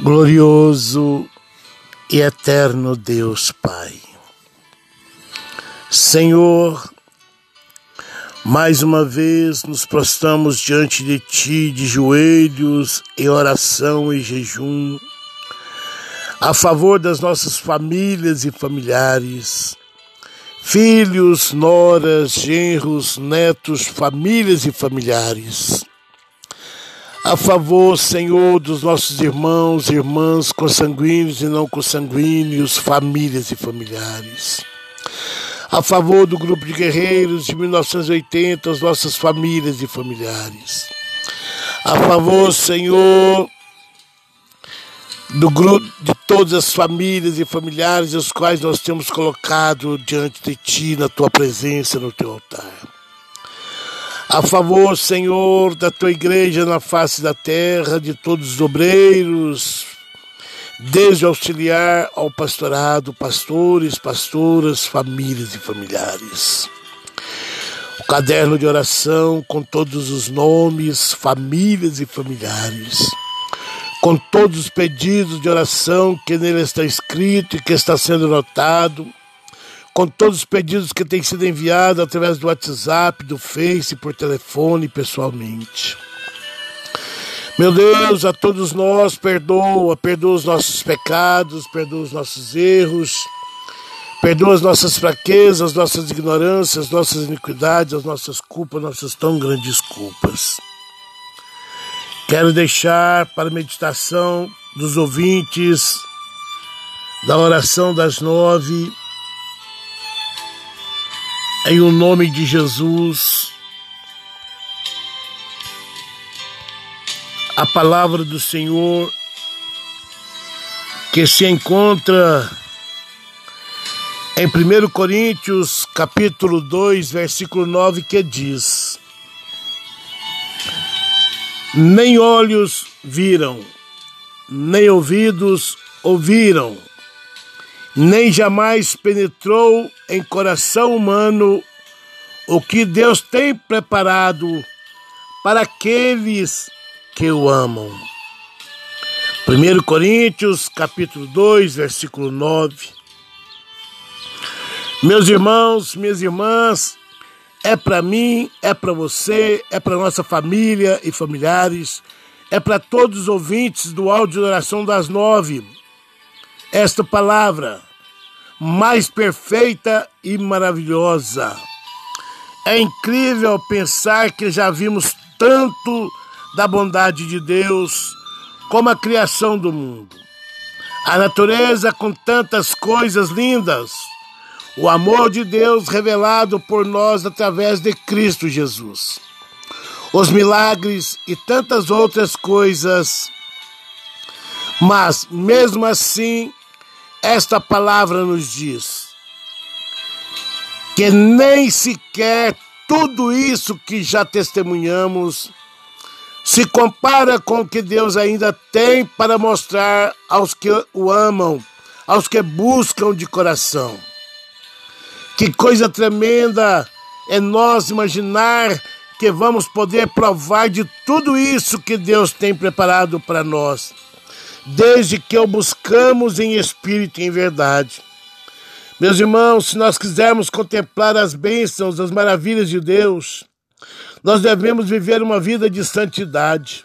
Glorioso e eterno Deus Pai. Senhor, mais uma vez nos prostramos diante de Ti de joelhos, em oração e jejum, a favor das nossas famílias e familiares, filhos, noras, genros, netos, famílias e familiares a favor, Senhor, dos nossos irmãos e irmãs consanguíneos e não consanguíneos, famílias e familiares. A favor do grupo de guerreiros de 1980, as nossas famílias e familiares. A favor, Senhor, do grupo de todas as famílias e familiares os quais nós temos colocado diante de Ti, na Tua presença, no Teu altar a favor, Senhor, da tua igreja na face da terra, de todos os obreiros, desde auxiliar ao pastorado, pastores, pastoras, famílias e familiares. O caderno de oração com todos os nomes, famílias e familiares, com todos os pedidos de oração que nele está escrito e que está sendo notado com todos os pedidos que têm sido enviados através do WhatsApp, do Face, por telefone, pessoalmente. Meu Deus, a todos nós perdoa, perdoa os nossos pecados, perdoa os nossos erros, perdoa as nossas fraquezas, nossas ignorâncias, nossas iniquidades, as nossas culpas, nossas tão grandes culpas. Quero deixar para meditação dos ouvintes da oração das nove em o nome de Jesus, a palavra do Senhor que se encontra em 1 Coríntios, capítulo 2, versículo 9, que diz: Nem olhos viram, nem ouvidos ouviram, nem jamais penetrou em coração humano o que Deus tem preparado para aqueles que o amam. 1 Coríntios, capítulo 2, versículo 9. Meus irmãos, minhas irmãs, é para mim, é para você, é para nossa família e familiares, é para todos os ouvintes do áudio de oração das nove esta palavra mais perfeita e maravilhosa. É incrível pensar que já vimos tanto da bondade de Deus como a criação do mundo. A natureza com tantas coisas lindas. O amor de Deus revelado por nós através de Cristo Jesus. Os milagres e tantas outras coisas. Mas, mesmo assim, esta palavra nos diz que nem sequer tudo isso que já testemunhamos se compara com o que Deus ainda tem para mostrar aos que o amam, aos que buscam de coração. Que coisa tremenda é nós imaginar que vamos poder provar de tudo isso que Deus tem preparado para nós desde que o buscamos em espírito e em verdade. Meus irmãos, se nós quisermos contemplar as bênçãos, as maravilhas de Deus, nós devemos viver uma vida de santidade.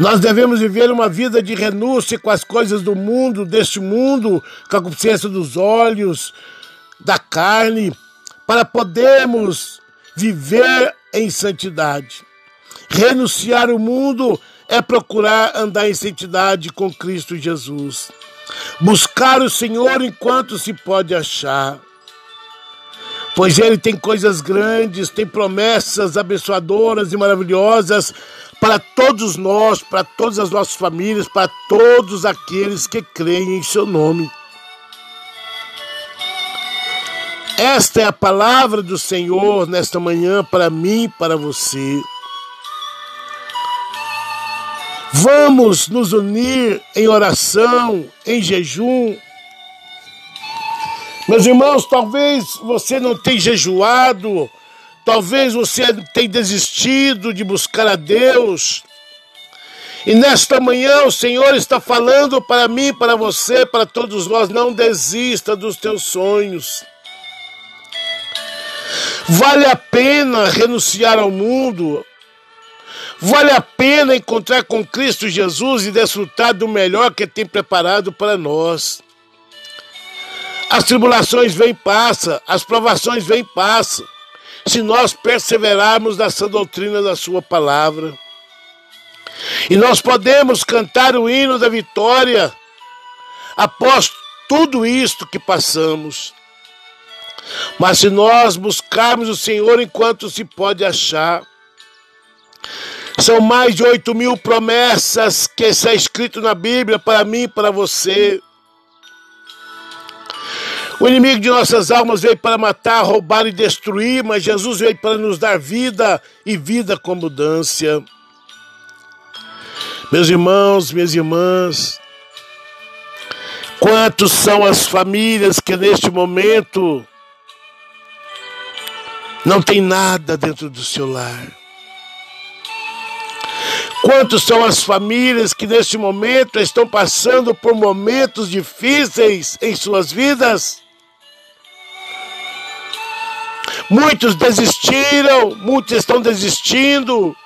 Nós devemos viver uma vida de renúncia com as coisas do mundo, deste mundo, com a consciência dos olhos, da carne, para podermos viver em santidade. Renunciar o mundo é procurar andar em santidade com Cristo Jesus. Buscar o Senhor enquanto se pode achar. Pois Ele tem coisas grandes, tem promessas abençoadoras e maravilhosas para todos nós, para todas as nossas famílias, para todos aqueles que creem em Seu nome. Esta é a palavra do Senhor nesta manhã para mim e para você. Vamos nos unir em oração, em jejum. Meus irmãos, talvez você não tenha jejuado, talvez você tenha desistido de buscar a Deus. E nesta manhã o Senhor está falando para mim, para você, para todos nós: não desista dos teus sonhos. Vale a pena renunciar ao mundo. Vale a pena encontrar com Cristo Jesus e desfrutar do melhor que tem preparado para nós. As tribulações vêm e passam, as provações vêm e passam. Se nós perseverarmos nessa doutrina da Sua palavra. E nós podemos cantar o hino da vitória após tudo isto que passamos. Mas se nós buscarmos o Senhor enquanto se pode achar, são mais de oito mil promessas que está escrito na Bíblia para mim e para você. O inimigo de nossas almas veio para matar, roubar e destruir, mas Jesus veio para nos dar vida e vida com mudança. Meus irmãos, minhas irmãs, quantos são as famílias que neste momento não tem nada dentro do seu lar? Quantos são as famílias que neste momento estão passando por momentos difíceis em suas vidas? Muitos desistiram, muitos estão desistindo,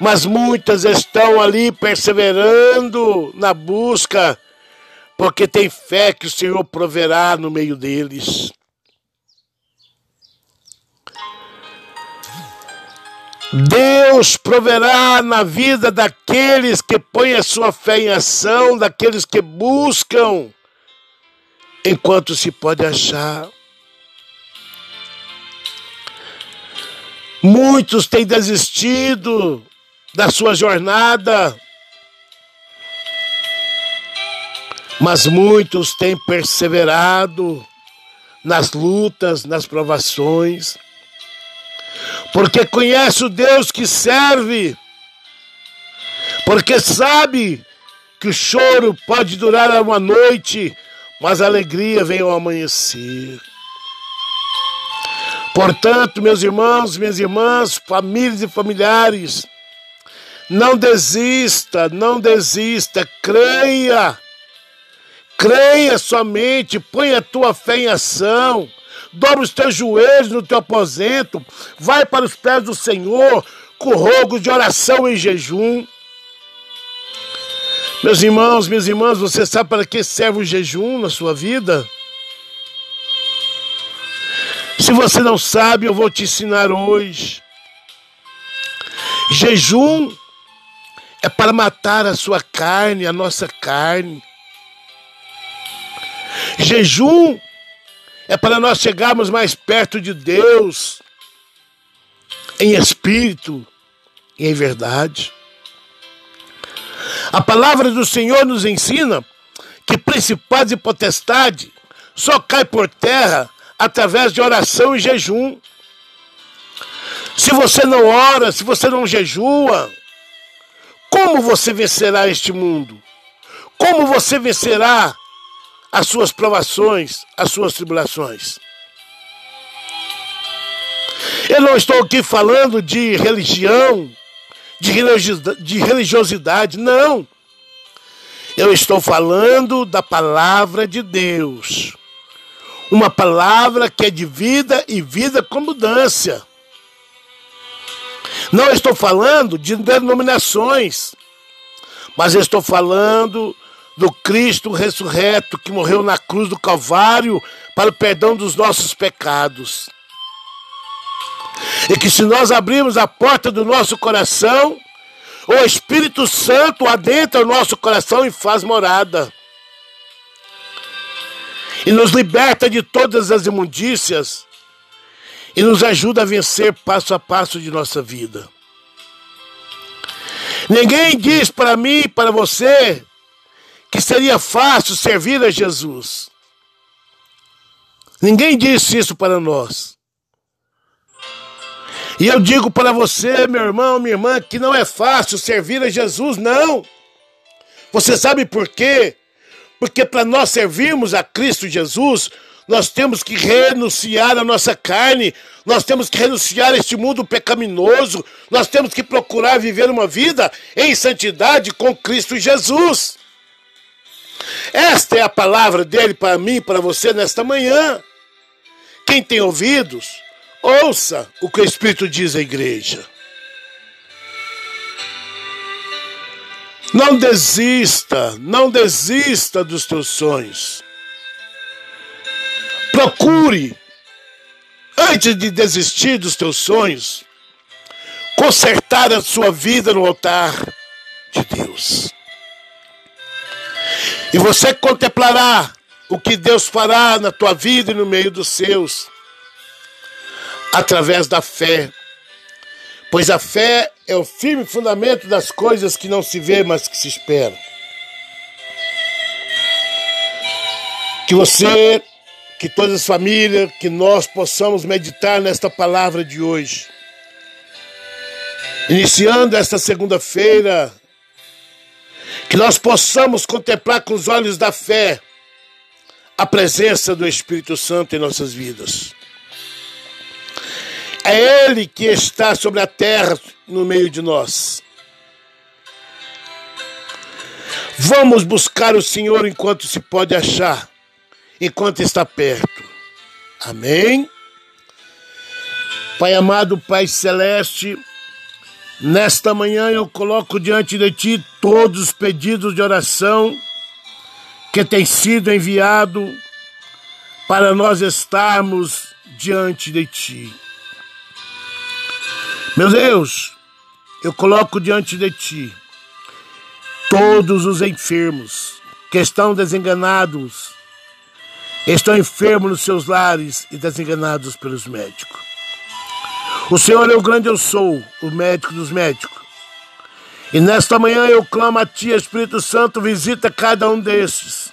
mas muitas estão ali perseverando na busca, porque tem fé que o Senhor proverá no meio deles. Deus proverá na vida daqueles que põem a sua fé em ação, daqueles que buscam, enquanto se pode achar. Muitos têm desistido da sua jornada. Mas muitos têm perseverado nas lutas, nas provações, porque conhece o Deus que serve, porque sabe que o choro pode durar uma noite, mas a alegria vem ao amanhecer. Portanto, meus irmãos, minhas irmãs, famílias e familiares, não desista, não desista, creia. Creia somente, põe a tua fé em ação. Dobra os teus joelhos no teu aposento, vai para os pés do Senhor com rogos de oração e jejum. Meus irmãos, minhas irmãs, você sabe para que serve o jejum na sua vida? Se você não sabe, eu vou te ensinar hoje. Jejum é para matar a sua carne, a nossa carne. Jejum é para nós chegarmos mais perto de Deus, em espírito e em verdade. A palavra do Senhor nos ensina que principados e potestade só cai por terra através de oração e jejum. Se você não ora, se você não jejua, como você vencerá este mundo? Como você vencerá as suas provações, as suas tribulações? Eu não estou aqui falando de religião, de religiosidade, não. Eu estou falando da palavra de Deus. Uma palavra que é de vida e vida com mudança. Não estou falando de denominações, mas estou falando do Cristo ressurreto que morreu na cruz do Calvário para o perdão dos nossos pecados. E que se nós abrirmos a porta do nosso coração, o Espírito Santo adentra o nosso coração e faz morada. E nos liberta de todas as imundícias e nos ajuda a vencer passo a passo de nossa vida. Ninguém diz para mim para você que seria fácil servir a Jesus. Ninguém disse isso para nós. E eu digo para você, meu irmão, minha irmã, que não é fácil servir a Jesus, não. Você sabe por quê? Porque para nós servirmos a Cristo Jesus, nós temos que renunciar à nossa carne, nós temos que renunciar a este mundo pecaminoso, nós temos que procurar viver uma vida em santidade com Cristo Jesus. Esta é a palavra dele para mim, para você nesta manhã. Quem tem ouvidos, ouça o que o Espírito diz à igreja. Não desista, não desista dos teus sonhos. Procure, antes de desistir dos teus sonhos, consertar a sua vida no altar de Deus. E você contemplará o que Deus fará na tua vida e no meio dos seus, através da fé. Pois a fé é o firme fundamento das coisas que não se vê, mas que se espera. Que você, que todas as famílias, que nós possamos meditar nesta palavra de hoje. Iniciando esta segunda-feira, que nós possamos contemplar com os olhos da fé a presença do Espírito Santo em nossas vidas. É Ele que está sobre a terra no meio de nós. Vamos buscar o Senhor enquanto se pode achar, enquanto está perto. Amém? Pai amado, Pai celeste, nesta manhã eu coloco diante de Ti todos os pedidos de oração que tem sido enviado para nós estarmos diante de Ti. Meu Deus, eu coloco diante de Ti todos os enfermos que estão desenganados, estão enfermos nos seus lares e desenganados pelos médicos. O Senhor é o grande eu sou, o médico dos médicos. E nesta manhã eu clamo a Ti, Espírito Santo, visita cada um destes.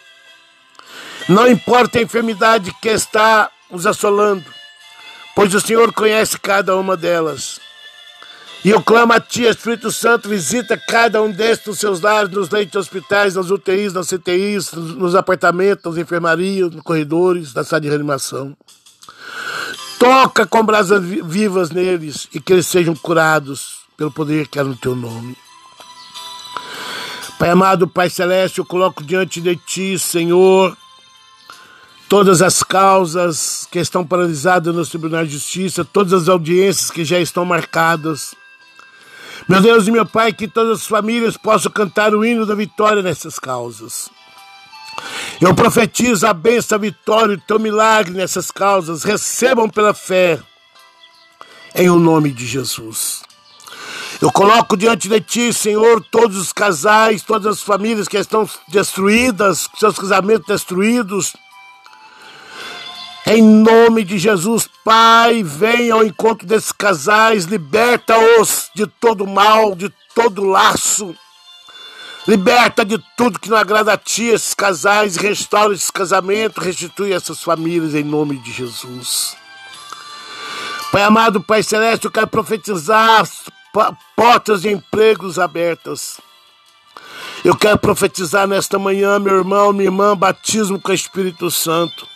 Não importa a enfermidade que está nos assolando, pois o Senhor conhece cada uma delas. E eu clamo a Ti, Espírito Santo, visita cada um destes nos seus lares, nos leitos de hospitais, nas UTIs, nas CTIs, nos apartamentos, nas enfermarias, nos corredores, na sala de reanimação. Toca com brasas vivas neles e que eles sejam curados pelo poder que há no Teu nome. Pai amado, Pai Celeste, eu coloco diante de Ti, Senhor, todas as causas que estão paralisadas nos tribunais de justiça, todas as audiências que já estão marcadas. Meu Deus e meu Pai, que todas as famílias possam cantar o hino da vitória nessas causas. Eu profetizo a bênção, a vitória, o teu milagre nessas causas. Recebam pela fé, em o nome de Jesus. Eu coloco diante de ti, Senhor, todos os casais, todas as famílias que estão destruídas, seus casamentos destruídos. Em nome de Jesus, Pai, venha ao encontro desses casais, liberta-os de todo mal, de todo laço. Liberta de tudo que não agrada a ti esses casais, restaura esses casamentos, restitui essas famílias em nome de Jesus. Pai amado, Pai celeste, eu quero profetizar portas de empregos abertas. Eu quero profetizar nesta manhã, meu irmão, minha irmã, batismo com o Espírito Santo.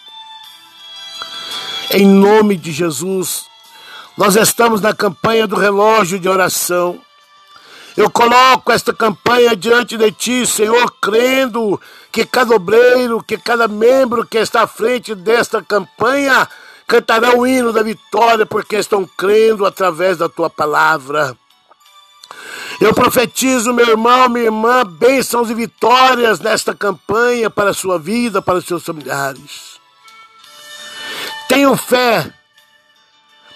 Em nome de Jesus, nós estamos na campanha do relógio de oração. Eu coloco esta campanha diante de ti, Senhor, crendo que cada obreiro, que cada membro que está à frente desta campanha cantará o hino da vitória, porque estão crendo através da tua palavra. Eu profetizo, meu irmão, minha irmã, bênçãos e vitórias nesta campanha para a sua vida, para os seus familiares. Tenham fé,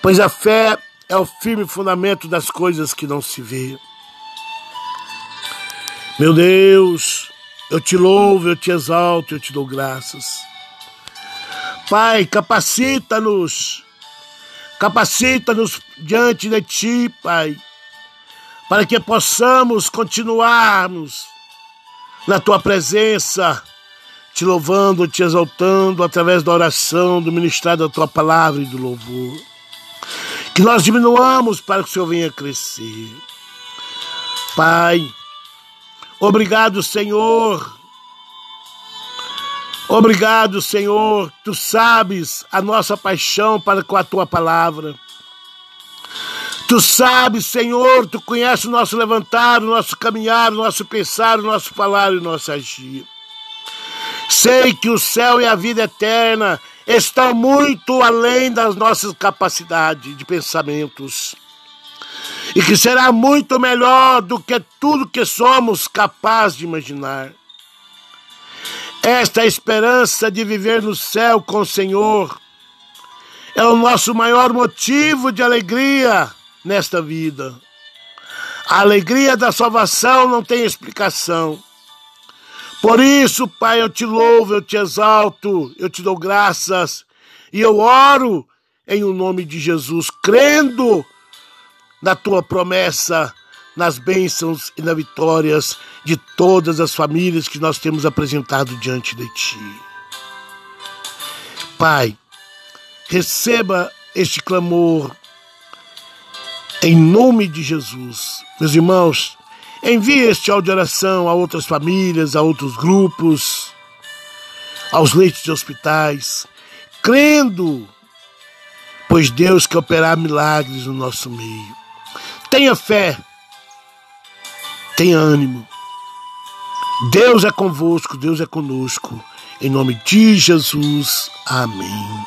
pois a fé é o firme fundamento das coisas que não se vê. Meu Deus, eu te louvo, eu te exalto, eu te dou graças. Pai, capacita-nos, capacita-nos diante de ti, Pai para que possamos continuarmos na tua presença, te louvando, te exaltando através da oração, do ministério da tua palavra e do louvor. Que nós diminuamos para que o Senhor venha crescer. Pai, obrigado, Senhor, Obrigado, Senhor. Tu sabes a nossa paixão para com a tua palavra. Tu sabes, Senhor, tu conheces o nosso levantar, o nosso caminhar, o nosso pensar, o nosso falar e o nosso agir. Sei que o céu e a vida eterna estão muito além das nossas capacidades de pensamentos. E que será muito melhor do que tudo que somos capazes de imaginar. Esta esperança de viver no céu com o Senhor é o nosso maior motivo de alegria nesta vida. A alegria da salvação não tem explicação. Por isso, Pai, eu te louvo, eu te exalto, eu te dou graças e eu oro em o nome de Jesus, crendo na tua promessa, nas bênçãos e nas vitórias de todas as famílias que nós temos apresentado diante de ti. Pai, receba este clamor em nome de Jesus. Meus irmãos, envie este áudio de oração a outras famílias, a outros grupos, aos leitos de hospitais, crendo, pois Deus quer operar milagres no nosso meio. Tenha fé, tenha ânimo. Deus é convosco, Deus é conosco. Em nome de Jesus, amém.